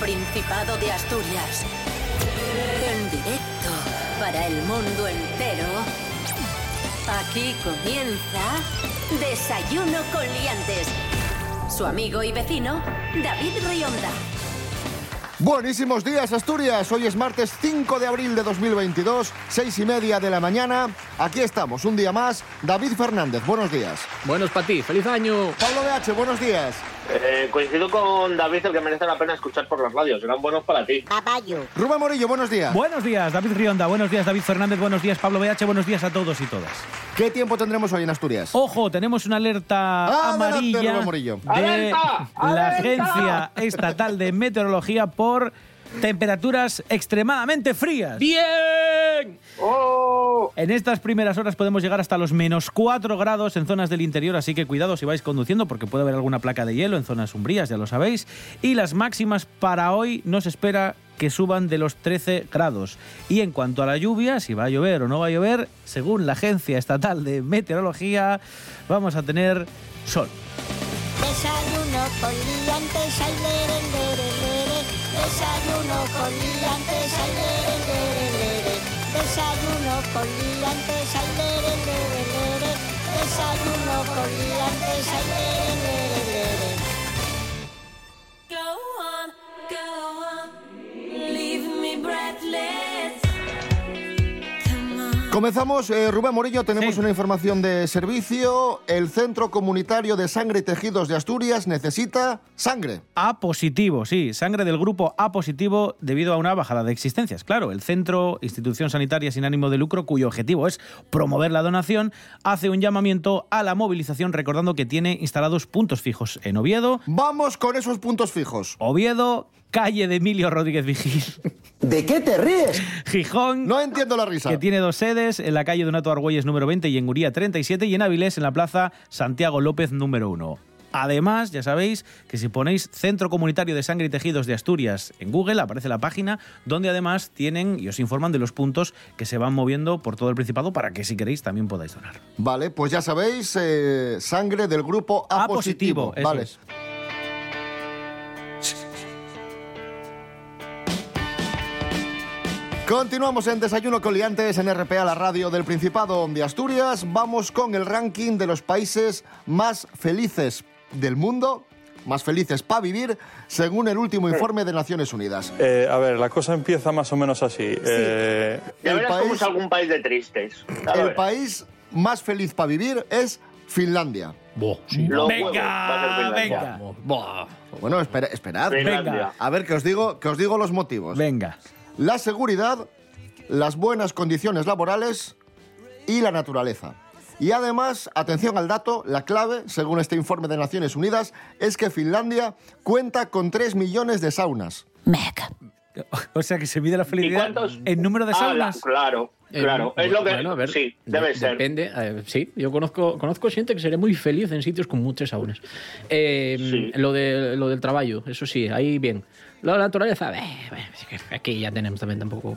Principado de Asturias. En directo para el mundo entero. Aquí comienza Desayuno con Liantes. Su amigo y vecino, David Rionda. Buenísimos días, Asturias. Hoy es martes 5 de abril de 2022, seis y media de la mañana. Aquí estamos, un día más. David Fernández, buenos días. Buenos para ti, feliz año. Pablo BH, buenos días. Eh, coincido con David el que merece la pena escuchar por las radios, serán buenos para ti. Rubén Morillo, buenos días. Buenos días, David Rionda. Buenos días, David Fernández. Buenos días, Pablo BH. Buenos días a todos y todas. ¿Qué tiempo tendremos hoy en Asturias? Ojo, tenemos una alerta Adelante, amarilla Rubén Morillo. de ¡Alerta! la. Agencia Estatal de Meteorología por temperaturas extremadamente frías. ¡Bien! ¡Oh! En estas primeras horas podemos llegar hasta los menos 4 grados en zonas del interior, así que cuidado si vais conduciendo porque puede haber alguna placa de hielo en zonas umbrías, ya lo sabéis. Y las máximas para hoy no se espera que suban de los 13 grados. Y en cuanto a la lluvia, si va a llover o no va a llover, según la Agencia Estatal de Meteorología, vamos a tener sol. Desayuno con liantes, lere. Desayuno con liantes, lere, lere, lere. Desayuno con liantes, lere, lere, lere. Desayuno con liantes, lere, lere, lere. Go on, go on. Leave me breathless. Comenzamos, eh, Rubén Morillo, tenemos Sí. una información de servicio. El Centro Comunitario de Sangre y Tejidos de Asturias necesita sangre. A positivo, sí, sangre del grupo A positivo debido a una bajada de existencias. Claro, el centro, institución sanitaria sin ánimo de lucro, cuyo objetivo es promover la donación, hace un llamamiento a la movilización recordando que tiene instalados puntos fijos en Oviedo, Vamos con esos puntos fijos. Oviedo, calle de Emilio Rodríguez Vigil, ¿De qué te ríes? Gijón, No entiendo la risa. que tiene dos sedes, en la calle Donato Argüelles número 20 y en Guría 37 y en Avilés en la plaza Santiago López número 1. Además, ya sabéis que si ponéis Centro Comunitario de Sangre y Tejidos de Asturias en Google, aparece la página donde además tienen y os informan de los puntos que se van moviendo por todo el Principado para que si queréis también podáis donar. Vale, pues ya sabéis, eh, sangre del grupo A, A positivo, eso Vale. es. Continuamos en Desayuno con Liantes en RPA, la radio del Principado de Asturias. Vamos con el ranking de los países más felices del mundo, más felices para vivir, según el último informe de Naciones Unidas. Eh, a ver, la cosa empieza más o menos así. Eh, Ya El país- algún país de tristes. El país más feliz para vivir es Finlandia. Venga, venga. Bueno, espera- esperad. Finlandia. A ver, que os digo, que os digo los motivos. Venga. La seguridad, las buenas condiciones laborales y la naturaleza. Y además, atención al dato, la clave, según este informe de Naciones Unidas, es que Finlandia cuenta con 3 millones de saunas. O sea que se mide la ¿Y felicidad cuántos? en número de Ah, saunas. la- claro, Eh, claro. es lo que. bueno, a ver, sí, debe de- ser. Depende. eh, sí, yo conozco, conozco gente que sería muy feliz en sitios con muchas saunas. Eh, Sí. lo, de, lo del trabajo, eso sí, ahí bien. La naturaleza, eh, aquí ya tenemos también tampoco,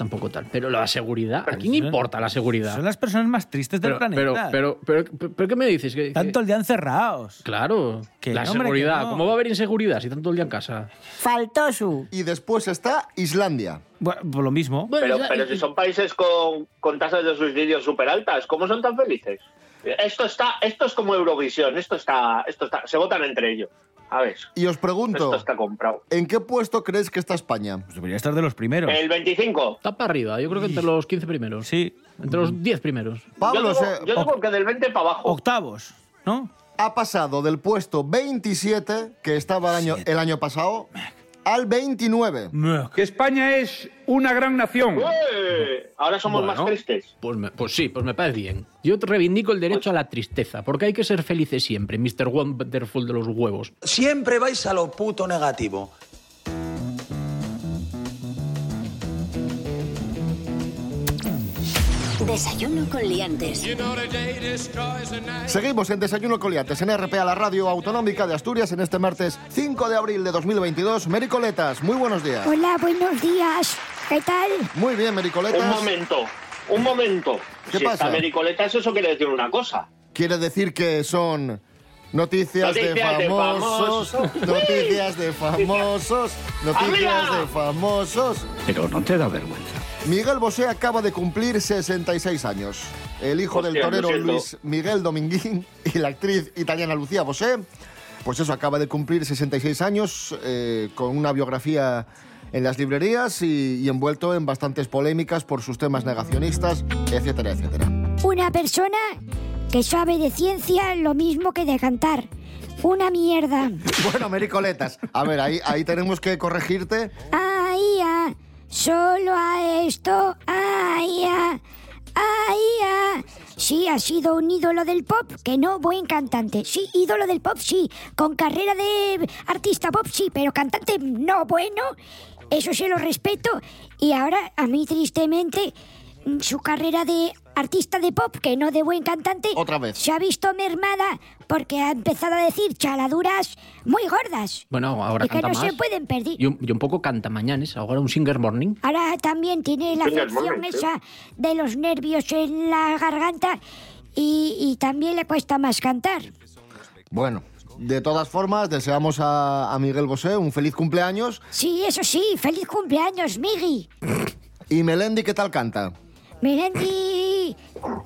tampoco tal. Pero la seguridad, ¿a quién importa la seguridad? Son las personas más tristes del Pero, planeta. pero, pero, pero, pero ¿qué me dices? Que- que- Tanto el día encerrados. Claro, Que la hombre, seguridad. que no. ¿Cómo va a haber inseguridad si tanto el día en casa? Faltó su. Y después está Islandia. Bueno, por lo mismo. Pero, pero si son países con, con tasas de suicidio súper altas, ¿cómo son tan felices? Esto está, esto es como Eurovisión, esto está, esto está, se votan entre ellos. A ver, Y os esto pregunto, está comprado. ¿en qué puesto creéis que está España? Pues debería estar de los primeros. El 25. Está para arriba, yo creo que entre los 15 primeros. Sí. Entre los 10 primeros. Pablo yo digo, se- yo digo que del 20 para abajo. Octavos, ¿no? ha pasado del puesto 27, que estaba el año, el año pasado, al 29. que España es una gran nación. ¡Eh! Ahora somos Bueno, más tristes. Pues, me- pues sí, pues me parece bien. Yo te reivindico el derecho a la tristeza, porque hay que ser felices siempre, Mr. Wonderful de los huevos. Siempre vais a lo puto negativo. Desayuno con liantes. Seguimos en Desayuno Coliantes en RPA, la radio autonómica de Asturias, en este martes 5 de abril de 2022. Mericoletas, muy buenos días. Hola, buenos días. ¿Qué tal? Muy bien, Mericoletas. Un momento, un momento. ¿Qué si pasa? está Mericoletas, eso quiere decir una cosa. Quiere decir que son Noticias, de Noticias de famosos, famosos. noticias de famosos, noticias ¡Amiga! de famosos. Pero no te da vergüenza. Miguel Bosé acaba de cumplir 66 años. El hijo del Hostia, torero. Luis Miguel Dominguín y la actriz italiana Lucía Bosé, pues eso, acaba de cumplir 66 años eh, con una biografía en las librerías y, y envuelto en bastantes polémicas por sus temas negacionistas, etcétera, etcétera. Una persona que sabe de ciencia lo mismo que de cantar. Una mierda. Bueno, Mericoletas, a ver, ahí, ahí tenemos que corregirte. Ah, solo a esto. Ay, ay, ah. Sí, ha sido un ídolo del pop, que no buen cantante. Sí, ídolo del pop, sí. Con carrera de artista pop, sí, pero cantante no bueno. Eso se lo respeto. Y ahora, a mí, tristemente, su carrera de artista de pop, que no de buen cantante, Otra vez. se ha visto mermada porque ha empezado a decir chaladuras muy gordas. Bueno, ahora y que canta no más. se pueden perder. Y un, y un poco canta mañanes, ahora un singer morning. Ahora también tiene la Venga, afección esa de los nervios en la garganta y, y también le cuesta más cantar. Bueno, de todas formas, deseamos a, a Miguel Bosé un feliz cumpleaños. Sí, eso sí, feliz cumpleaños, Migi. ¿Y Melendi qué tal canta? Melendi,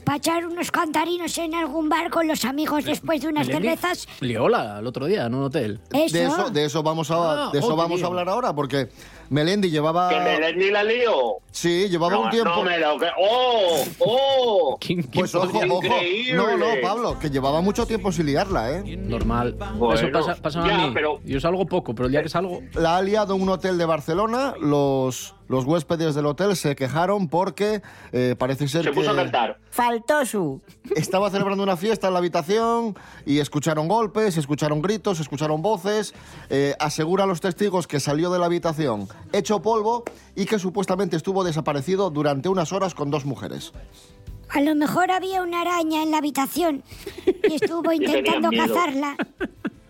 para echar unos cantarinos en algún bar con los amigos después de unas Melendi cervezas. Liola el otro día en un hotel. Eso. De eso, de eso vamos a, Ah, de eso oh, vamos a lío. hablar ahora, porque Melendi llevaba... Que me den ni la lío. Sí, llevaba No, un tiempo... no me lo que- ¡Oh! ¡Oh! ¿Quién, quién Pues ojo, podría- ojo. Increíble. No, no, Pablo, que llevaba mucho tiempo sin liarla, ¿eh? Normal. Bueno, Eso pasa, pasa ya, a mí. pero- Yo salgo poco, pero el día que salgo... La ha liado un hotel de Barcelona. Los, los huéspedes del hotel se quejaron porque eh, parece ser Se que puso a cantar. Faltó su. estaba celebrando una fiesta en la habitación y escucharon golpes, escucharon gritos, escucharon voces. Eh, asegura a los testigos que salió de la habitación hecho polvo y que supuestamente estuvo desaparecido durante unas horas con dos mujeres. A lo mejor había una araña en la habitación y estuvo intentando cazarla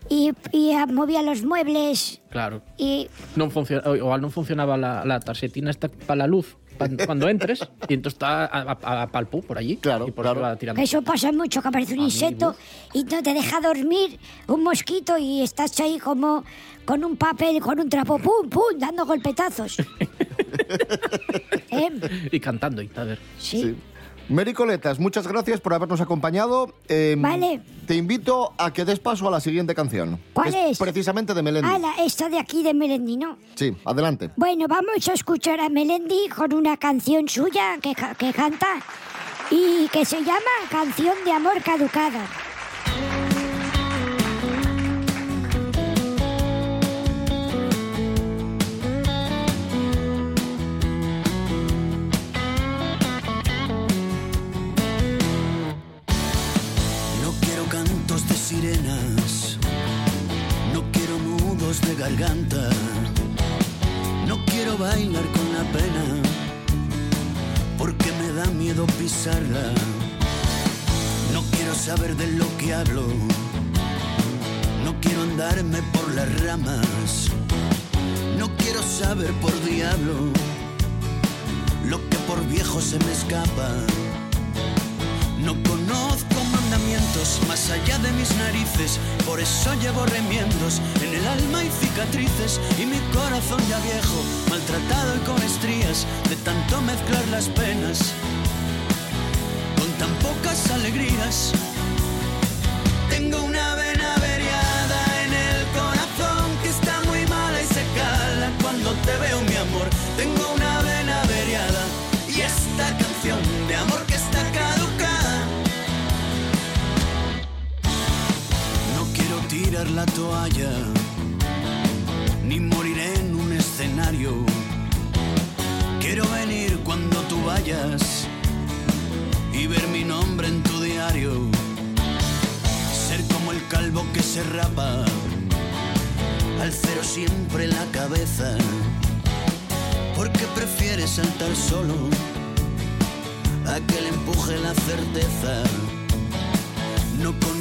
y, y movía los muebles Claro. y No funciona, o igual no funcionaba la, la tarjetina esta para la luz cuando entres y entonces está a, a, a palpu por allí. Claro, y por claro. va tirando. Eso pasa mucho, que aparece un A insecto y no te deja dormir, un mosquito, y estás ahí como con un papel, con un trapo, pum, pum, dando golpetazos. ¿Eh? Y cantando y a ver. Sí. Mericoletas, muchas gracias por habernos acompañado. Eh, Vale. Te invito a que des paso a la siguiente canción. ¿Cuál es? Precisamente de Melendi. Ala, esta de aquí de Melendi, ¿no? Sí, adelante. Bueno, vamos a escuchar a Melendi con una canción suya que, que canta y que se llama Canción de Amor Caducada. No quiero nudos de garganta, no quiero bailar con la pena, porque me da miedo pisarla. No quiero saber de lo que hablo, no quiero andarme por las ramas, no quiero saber por diablo lo que por viejo se me escapa. No conozco más allá de mis narices, por eso llevo remiendos en el alma y cicatrices y mi corazón ya viejo, maltratado y con estrías de tanto mezclar las penas con tan pocas alegrías. Tengo una vena averiada en el corazón que está muy mala y se cala cuando te veo, mi amor. Tengo una vena averiada y esta canción de amor que la toalla ni morir en un escenario. Quiero venir cuando tú vayas y ver mi nombre en tu diario. Ser como el calvo que se rapa, al cero siempre la cabeza. Porque prefiere saltar solo a que le empuje la certeza. No mandamientos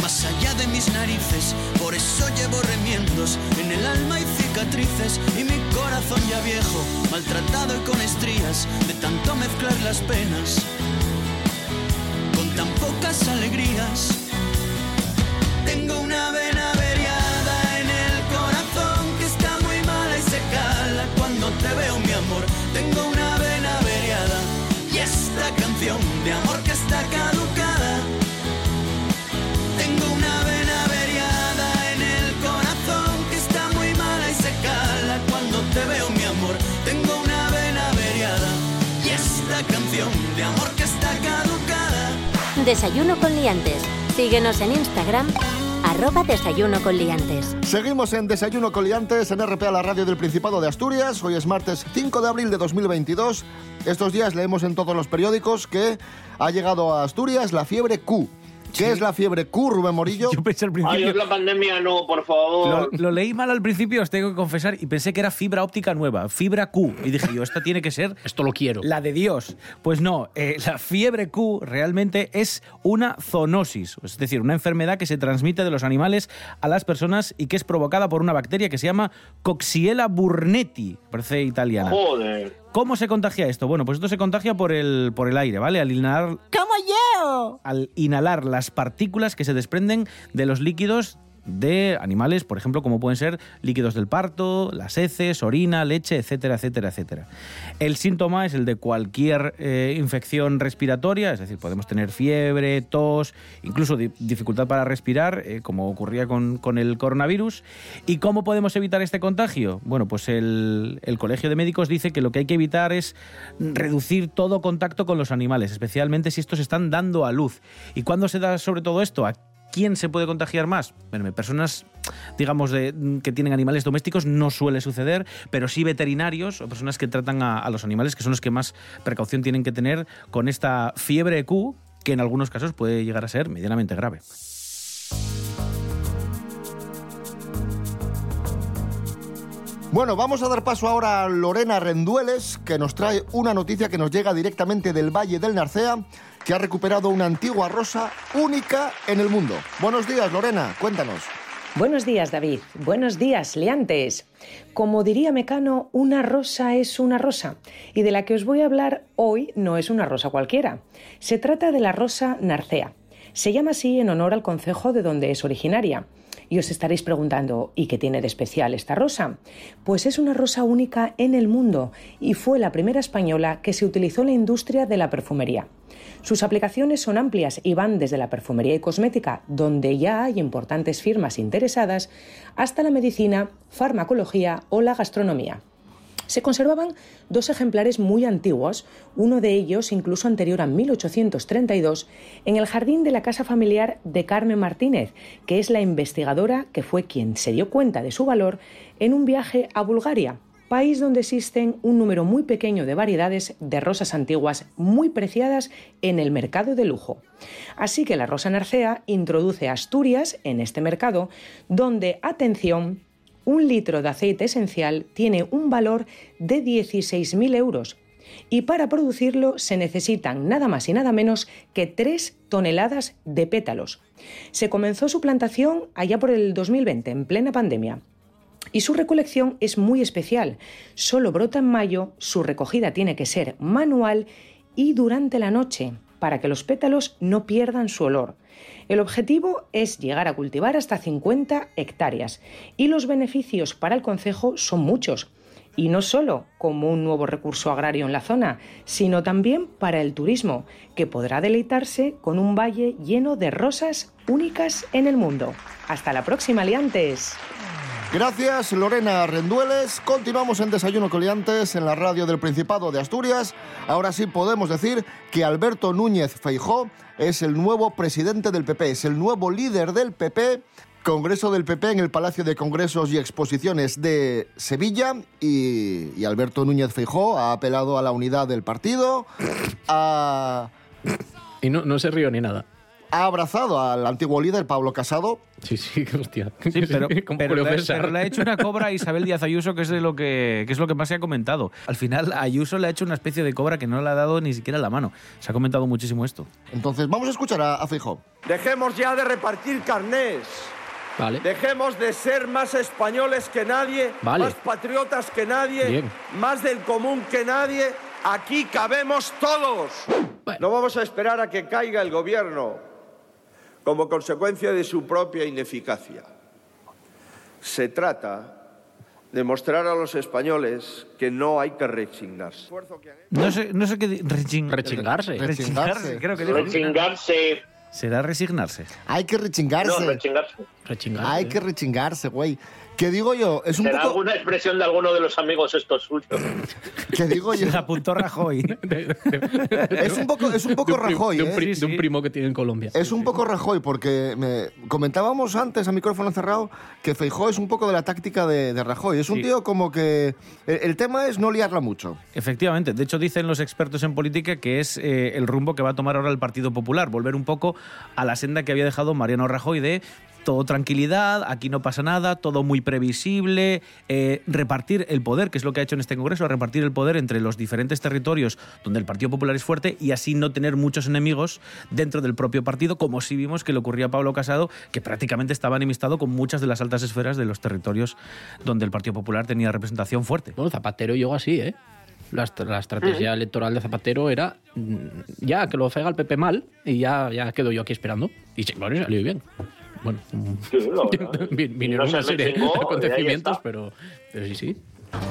más allá de mis narices. Por eso llevo remiendos en el alma y cicatrices. Y mi corazón ya viejo, maltratado y con estrías, de tanto mezclar las penas con tan pocas alegrías. Tengo una vena averiada en el corazón que está muy mala y se cala cuando te veo, mi amor. Tengo una vena averiada y esta canción de amor que Desayuno con Liantes. Síguenos en Instagram, arroba Desayuno con Liantes. Seguimos en Desayuno Coliantes en RPA, la radio del Principado de Asturias. Hoy es martes 5 de abril de 2022. Estos días leemos en todos los periódicos que ha llegado a Asturias la fiebre Q. ¿Qué es la fiebre Q, Rubén Morillo? Yo pensé al Ay, principio... es la pandemia, no, por favor. Lo, lo leí mal al principio, os tengo que confesar, y pensé que era fibra óptica nueva, fibra Q. Y dije yo, esta tiene que ser Esto lo quiero. la de Dios. Pues no, eh, la fiebre Q realmente es una zoonosis, es decir, una enfermedad que se transmite de los animales a las personas y que es provocada por una bacteria que se llama Coxiella burnetti, parece italiana. Joder. ¿Cómo se contagia esto? Bueno, pues esto se contagia por el, por el aire, ¿vale? Al inhalar, ¡Como yo! Al inhalar las partículas que se desprenden de los líquidos de animales, por ejemplo, como pueden ser líquidos del parto, las heces, orina, leche, etcétera, etcétera, etcétera. El síntoma es el de cualquier eh, infección respiratoria, es decir, podemos tener fiebre, tos, incluso di- dificultad para respirar, eh, como ocurría con, con el coronavirus. ¿Y cómo podemos evitar este contagio? Bueno, pues el, el Colegio de Médicos dice que lo que hay que evitar es reducir todo contacto con los animales, especialmente si estos están dando a luz. ¿Y cuándo se da sobre todo esto? ¿A quién se puede contagiar más? Personas, digamos, de, que tienen animales domésticos no suele suceder, pero sí veterinarios o personas que tratan a, a los animales, que son los que más precaución tienen que tener con esta fiebre Q, que en algunos casos puede llegar a ser medianamente grave. Bueno, vamos a dar paso ahora a Lorena Rendueles, que nos trae una noticia que nos llega directamente del Valle del Narcea, que ha recuperado una antigua rosa única en el mundo. Buenos días, Lorena, cuéntanos. Buenos días, David. Buenos días, liantes. Como diría Mecano, una rosa es una rosa. Y de la que os voy a hablar hoy no es una rosa cualquiera. Se trata de la rosa narcea. Se llama así en honor al concejo de donde es originaria. Y os estaréis preguntando, ¿y qué tiene de especial esta rosa? Pues es una rosa única en el mundo y fue la primera española que se utilizó en la industria de la perfumería. Sus aplicaciones son amplias y van desde la perfumería y cosmética, donde ya hay importantes firmas interesadas, hasta la medicina, farmacología o la gastronomía. Se conservaban dos ejemplares muy antiguos, uno de ellos incluso anterior a 1832, en el jardín de la casa familiar de Carmen Martínez, que es la investigadora que fue quien se dio cuenta de su valor en un viaje a Bulgaria, país donde existen un número muy pequeño de variedades de rosas antiguas muy preciadas en el mercado de lujo. Así que la rosa narcea introduce Asturias en este mercado, donde, atención, un litro de aceite esencial tiene un valor de 16.000 euros y para producirlo se necesitan nada más y nada menos que 3 toneladas de pétalos. Se comenzó su plantación allá por el 2020, en plena pandemia. Y su recolección es muy especial. Solo brota en mayo, su recogida tiene que ser manual y durante la noche, para que los pétalos no pierdan su olor. El objetivo es llegar a cultivar hasta 50 hectáreas y los beneficios para el concejo son muchos. Y no solo como un nuevo recurso agrario en la zona, sino también para el turismo, que podrá deleitarse con un valle lleno de rosas únicas en el mundo. Hasta la próxima, liantes. Gracias, Lorena Rendueles. Continuamos en Desayuno Coliantes en la radio del Principado de Asturias. Ahora sí podemos decir que Alberto Núñez Feijó es el nuevo presidente del PP, es el nuevo líder del PP. Congreso del PP en el Palacio de Congresos y Exposiciones de Sevilla y, Alberto Núñez Feijó ha apelado a la unidad del partido, Y no, no se río ni nada. Ha abrazado al antiguo líder Pablo Casado. Sí, sí, hostia. Sí, pero, le, César. pero le ha hecho una cobra a Isabel Díaz Ayuso, que es, de lo que, que es lo que más se ha comentado. Al final, Ayuso le ha hecho una especie de cobra que no le ha dado ni siquiera la mano. Se ha comentado muchísimo esto. Entonces, vamos a escuchar a, a Feijó. Dejemos ya de repartir carnés. Vale. Dejemos de ser más españoles que nadie, Vale. más patriotas que nadie, Bien. más del común que nadie. Aquí cabemos todos. No vamos a esperar a que caiga el gobierno como consecuencia de su propia ineficacia. Se trata de mostrar a los españoles que no hay que resignarse. No sé, no sé qué... reching- Rechingarse. Rechingarse, creo que. Rechingarse. Será resignarse. Hay que rechingarse. No, rechingarse. Rechingar. Hay que rechingarse, güey. Que digo yo, es un ¿Será poco... alguna expresión de alguno de los amigos estos suyos? Que digo yo... Se apuntó Rajoy. Es un poco, es un poco de un, pri- Rajoy, de un ¿eh? pri- de un primo que tiene en Colombia. Es un poco Rajoy, porque me comentábamos antes a micrófono cerrado que Feijó es un poco de la táctica de, de Rajoy. Es un Sí. tío como que... El, el tema es no liarla mucho. Efectivamente. De hecho, dicen los expertos en política que es eh, el rumbo que va a tomar ahora el Partido Popular. Volver un poco a la senda que había dejado Mariano Rajoy de todo tranquilidad, aquí no pasa nada, todo muy previsible, eh, repartir el poder, que es lo que ha hecho en este Congreso, repartir el poder entre los diferentes territorios donde el Partido Popular es fuerte y así no tener muchos enemigos dentro del propio partido, como sí vimos que le ocurría a Pablo Casado, que prácticamente estaba enemistado con muchas de las altas esferas de los territorios donde el Partido Popular tenía representación fuerte. Bueno, Zapatero llegó así, ¿eh? La, la estrategia electoral de Zapatero era mm, ya que lo fega el PP mal y ya, ya quedo yo aquí esperando. Y sí, bueno, salió bien. Bueno, Sí, vinieron No una serie de y acontecimientos, pero, pero sí, sí.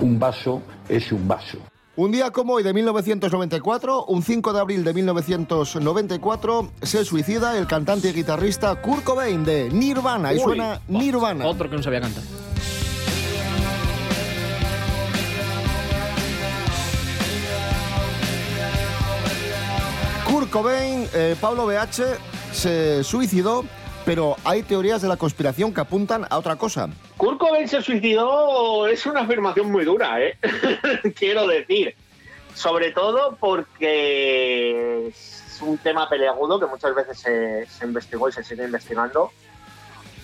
Un vaso es un vaso. Un día como hoy de 1994, un 5 de abril de 1994, se suicida el cantante y guitarrista Kurt Cobain de Nirvana. Y Uy, suena buah, Nirvana. Otro que no sabía cantar. Kurt Cobain, eh, Pablo BH, se suicidó, pero hay teorías de la conspiración que apuntan a otra cosa. Kurt Cobain se suicidó es una afirmación muy dura, ¿eh? Quiero decir. Sobre todo porque es un tema peleagudo que muchas veces se, investigó y se sigue investigando.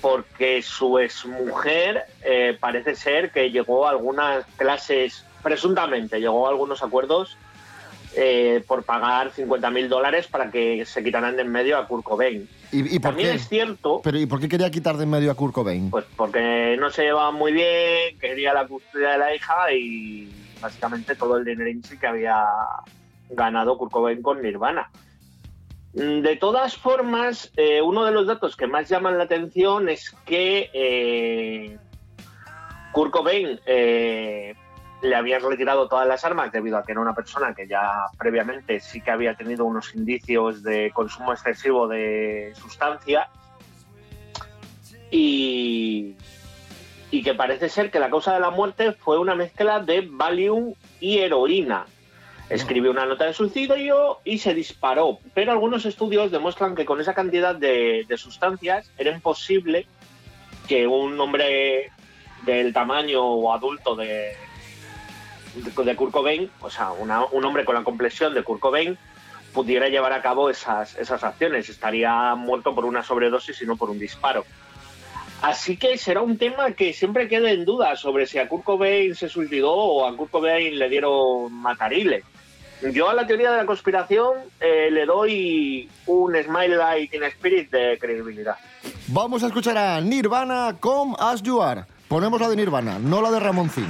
Porque su exmujer eh, parece ser que llegó a algunas clases, presuntamente, llegó a algunos acuerdos eh, por pagar 50.000 dólares para que se quitaran de en medio a Kurt Cobain. ¿Y, y por También qué? es cierto Pero ¿y por qué quería quitar de en medio a Kurt Cobain? pues porque no se llevaban muy bien, quería la custodia de la hija y básicamente todo el dinero que había ganado Kurt Cobain con Nirvana. Mm, De todas formas, eh, uno de los datos que más llaman la atención es que eh, Kurt Cobain eh, le habían retirado todas las armas debido a que era una persona que ya previamente sí que había tenido unos indicios de consumo excesivo de sustancias y, y que parece ser que la causa de la muerte fue una mezcla de Valium y heroína. Escribió una nota de suicidio y se disparó, pero algunos estudios demuestran que con esa cantidad de, de sustancias era imposible que un hombre del tamaño o adulto de, de, Kurt Cobain, o sea, una- un hombre con la complexión de Kurt Cobain, pudiera llevar a cabo esas, esas acciones. Estaría muerto por una sobredosis y no por un disparo. Así que será un tema que siempre quede en duda sobre si a Kurt Cobain se suicidó o a Kurt Cobain le dieron matarile. Yo a la teoría de la conspiración eh, le doy un Smile Like in Spirit de credibilidad. Vamos a escuchar a Nirvana con As You Are. Ponemos la de Nirvana, no la de Ramoncín.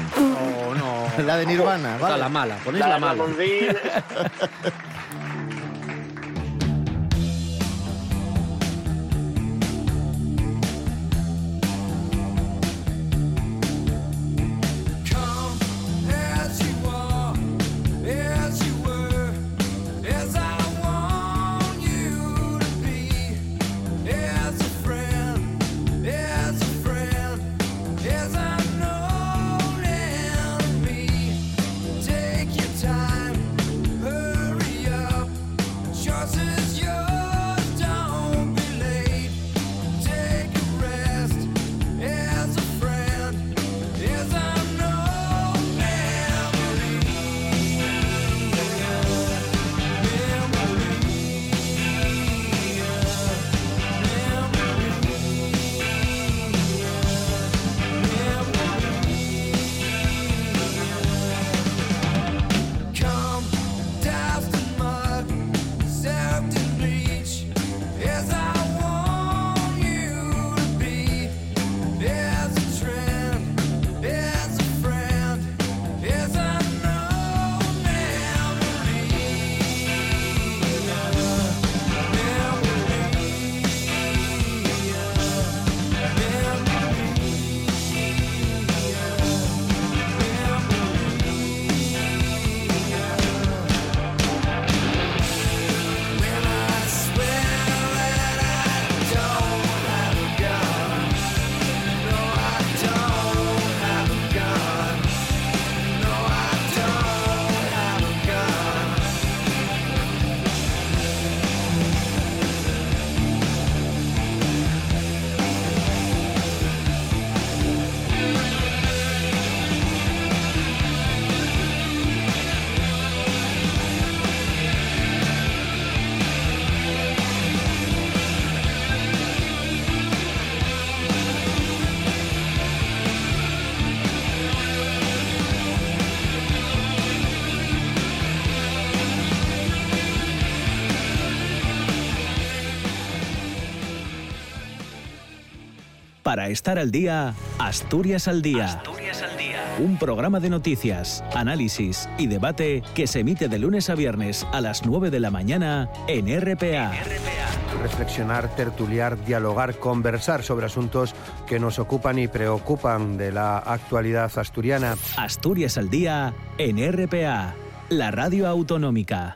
La de Nirvana, ¿vale? la mala, ponéis La mala. Para estar al día, Asturias al día. Un programa de noticias, análisis y debate que se emite de lunes a viernes a las 9 de la mañana en RPA. Reflexionar, tertuliar, dialogar, conversar sobre asuntos que nos ocupan y preocupan de la actualidad asturiana. Asturias al día en RPA, la radio autonómica.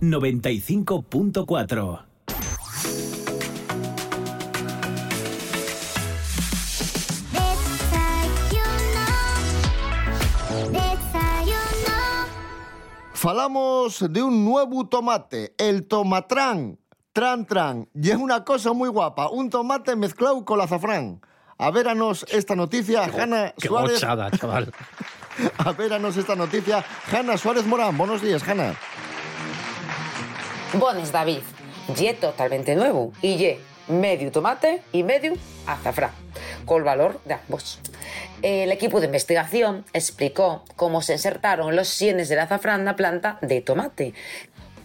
95.4. Falamos de un nuevo tomate, el tomatrán. Tran tran. Y es una cosa muy guapa, un tomate mezclado con azafrán. A véranos esta noticia, Hanna Qué Suárez. gochada, chaval. A véranos esta noticia, Hanna Suárez Morán. Buenos días, Hanna. Bones, David. Ye totalmente nuevo. Y ye medio tomate y medio azafrán, con valor de ambos. El equipo de investigación explicó cómo se insertaron los sienes del azafrán en la planta de tomate.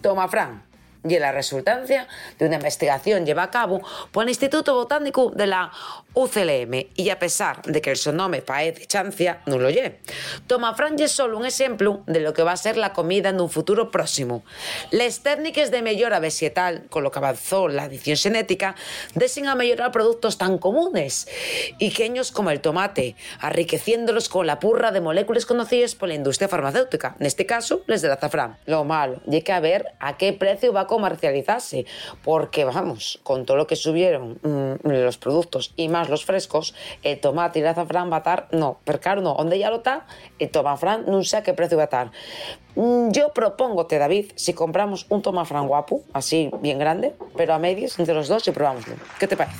Tomafrán. Y la resultancia de una investigación lleva a cabo por el Instituto Botánico de la UCLM y a pesar de que el sonome parece chancia, no lo lle. Tomafrán es solo un ejemplo de lo que va a ser la comida en un futuro próximo. Las técnicas de mejora vegetal, con lo que avanzó la adición genética, desen a productos tan comunes y pequeños como el tomate, enriqueciéndolos con la purra de moléculas conocidas por la industria farmacéutica, en este caso, les del azafrán. Lo malo, y que a ver a qué precio va a comercializarse, porque vamos, con todo lo que subieron mm, los productos y más los frescos, el tomate y el azafrán va a estar, no, pero claro, no, donde ya lo está, el tomafrán no sé a qué precio va a estar. Mm, Yo propongo, te David, si compramos un tomafrán guapo, así bien grande, pero a medias entre los dos y probámoslo. ¿Qué te parece?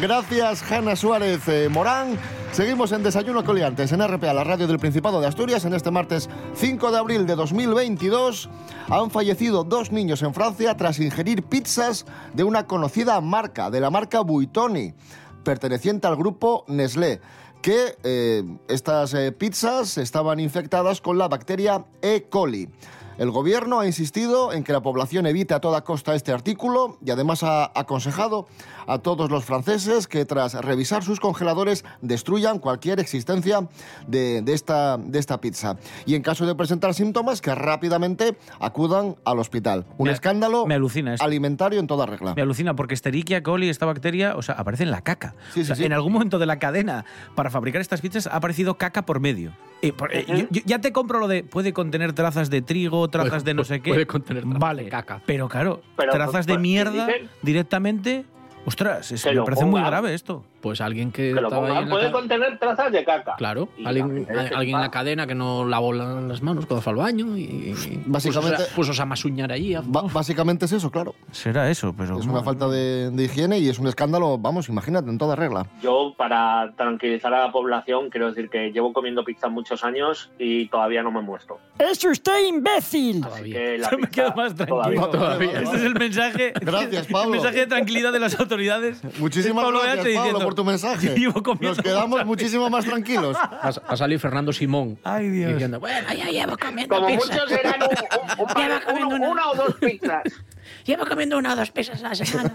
Gracias, Hanna Suárez eh, Morán. Seguimos en Desayuno Coliantes en RPA, la radio del Principado de Asturias. En este martes 5 de abril de 2022 han fallecido dos niños en Francia tras ingerir pizzas de una conocida marca, de la marca Buitoni, perteneciente al grupo Nestlé que eh, estas eh, pizzas estaban infectadas con la bacteria E. coli. El gobierno ha insistido en que la población evite a toda costa este artículo y además ha aconsejado a todos los franceses que tras revisar sus congeladores destruyan cualquier existencia de, de esta, de esta pizza. Y en caso de presentar síntomas, que rápidamente acudan al hospital. Un Me- escándalo me alucina esto. alimentario en toda regla. Me alucina porque Escherichia coli, esta bacteria, o sea, aparece en la caca. Sí, O sea, sí, sí. En algún momento de la cadena para fabricar estas pizzas ha aparecido caca por medio. Eh, por- eh, yo- yo ya te compro lo de puede contener trazas de trigo, trazas Puede- de no sé qué. puede contener trazas vale, de caca. Pero claro, Pero, trazas pues, de mierda dicen- directamente. Ostras, es- Que me parece muy grave esto. Pues alguien que, Que lo estaba ahí pongan en la puede contener trazas de caca. Claro, Y alguien, la gente alguien en la cadena que no lavó la- las manos cuando fue al baño y Básicamente- puso, puso a masuñar allí. Básicamente es eso, claro. Será eso, pero... Es una falta de, de higiene y es un escándalo, vamos, imagínate, en toda regla. Yo, para tranquilizar a la población, quiero decir que llevo comiendo pizza muchos años y todavía no me he muerto. ¡Es usted imbécil! Así que la Yo me quedo más tranquilo. todavía. Este es el mensaje. Gracias, El Pablo. mensaje de tranquilidad de las autoridades. Muchísimas gracias, Pablo, por tu mensaje. "Llevo comiendo Nos quedamos muchísimo más tranquilos. Ha, salido Fernando Simón. Ay, Dios. Diciendo, bueno, ya llevo comiendo Como pizza. muchos eran un- una o dos pizzas. Llevo comiendo una o dos pizzas a la semana.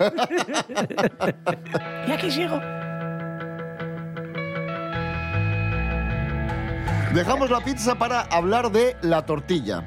y aquí sigo. Dejamos la pizza para hablar de la tortilla.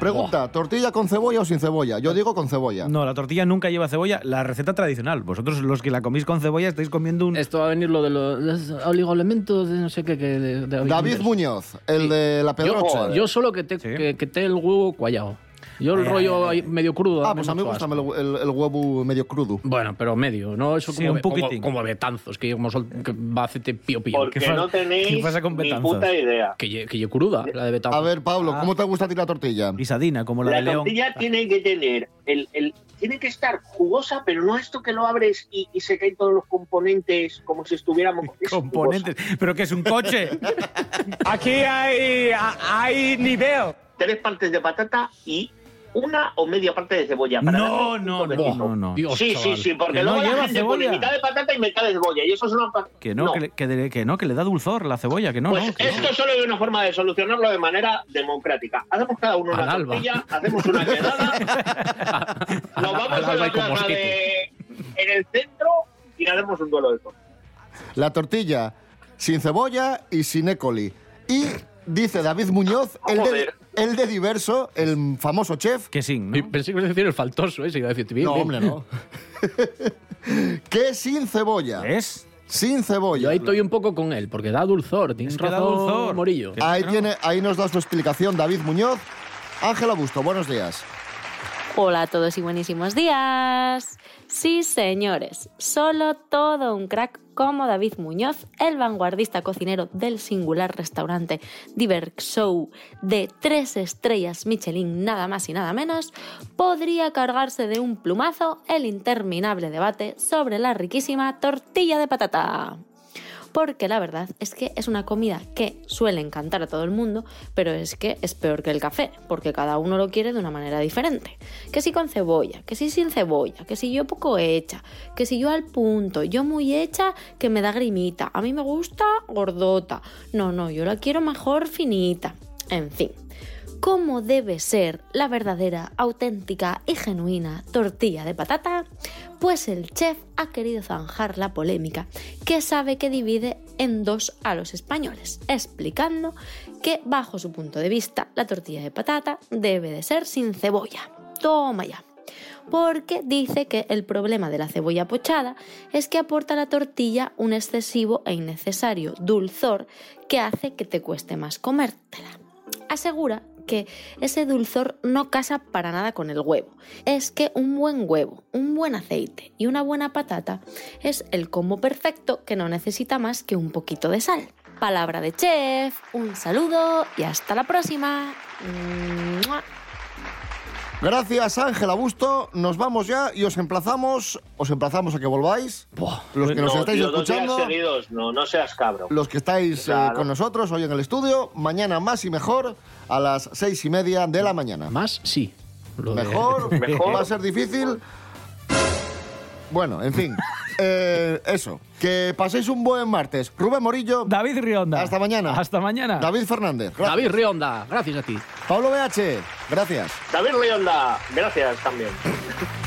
Pregunta, ¿tortilla con cebolla o sin cebolla? Yo digo con cebolla. No, la tortilla nunca lleva cebolla. La receta tradicional. Vosotros, los que la comís con cebolla, estáis comiendo un. Esto va a venir lo de los, los oligoelementos de no sé qué. que de, de David Muñoz, el de la Yo, Pedroche. yo solo que te, que, que te el huevo cuallado. Yo el Ay, rollo ay, ahí medio crudo. Ah, pues a mí me gusta el, el- el huevo medio crudo. Bueno, pero medio, ¿no? Eso Sí, como, un ve- como, poquitín. como betanzos, que como sol, que va a hacerte pío pío. Porque no qué tenéis pasa con ni puta idea. Que que cruda, la de betanzos. A ver, Pablo, ¿cómo te gusta a ti la tortilla? Guisadina, como la, La de León. tortilla tiene que tener el, el- tiene que estar jugosa, pero no esto que lo abres y, y se caen todos los componentes como si estuviéramos es Componentes. ¿Pero que es un coche? Aquí hay, hay nivel. Tres partes de patata y una o media parte de cebolla. para No, no, no, no, no. Dios, Sí, sí, chaval. sí, porque Que no luego la lleva gente pone cebolla. mitad de patata y mitad de cebolla y eso es una... Que no, Que, le, que, le- que no, que le da dulzor la cebolla, que no, Pues no. que no. esto solo hay una forma de solucionarlo de manera democrática. Hacemos cada uno una Al tortilla, hacemos una quedada, nos vamos a la plaza de, en el centro y haremos un duelo de todo. La tortilla sin cebolla y sin E. coli. Y dice David Muñoz, el de. El de Diverso, el famoso chef, Que. Y Pensé que ibas a decir el faltoso ese, iba a decirte bien. No, bien. hombre, no. que sin cebolla. ¿Ves? Sin Yo cebolla. ahí estoy un poco con él, porque da dulzor. Tienes Es que da dulzor. Morillo. Ahí, tiene, ahí nos da su explicación David Muñoz. Ángela Busto, buenos días. Hola a todos y buenísimos días. Sí, señores, solo todo un crack como David Muñoz, el vanguardista cocinero del singular restaurante Diver Show de tres estrellas Michelin, nada más y nada menos, podría cargarse de un plumazo el interminable debate sobre la riquísima tortilla de patata porque la verdad es que es una comida que suele encantar a todo el mundo, pero es que es peor que el café, porque cada uno lo quiere de una manera diferente. Que si con cebolla, que si sin cebolla, que si yo poco hecha, que si yo al punto, yo muy hecha que me da grimita, a mí me gusta gordota, no, no, yo la quiero mejor finita, en fin cómo debe ser la verdadera, auténtica y genuina tortilla de patata? Pues el chef ha querido zanjar la polémica que sabe que divide en dos a los españoles, explicando que bajo su punto de vista la tortilla de patata debe de ser sin cebolla. Toma ya porque dice que el problema de la cebolla pochada es que aporta a la tortilla un excesivo e innecesario dulzor que hace que te cueste más comértela. Asegura que ese dulzor no casa para nada con el huevo. Es que un buen huevo, un buen aceite y una buena patata es el combo perfecto que no necesita más que un poquito de sal. Palabra de chef, un saludo y hasta la próxima. Gracias, Ángela Busto. Nos vamos ya y os emplazamos, os emplazamos a que volváis. Los que nos No, estáis tío, dos días escuchando, seguidos, no, no seas cabro. los que estáis eh, con nosotros hoy en el estudio, mañana más y mejor a las seis y media de la mañana. Más sí. Lo de- Mejor, Mejor. va a ser difícil. Bueno, en fin. Eh, eso. Que paséis un buen martes. Rubén Morillo. David Rionda. Hasta mañana. Hasta mañana. David Fernández. gracias. David Rionda, gracias a ti. Pablo BH. Gracias. David Rionda, gracias también.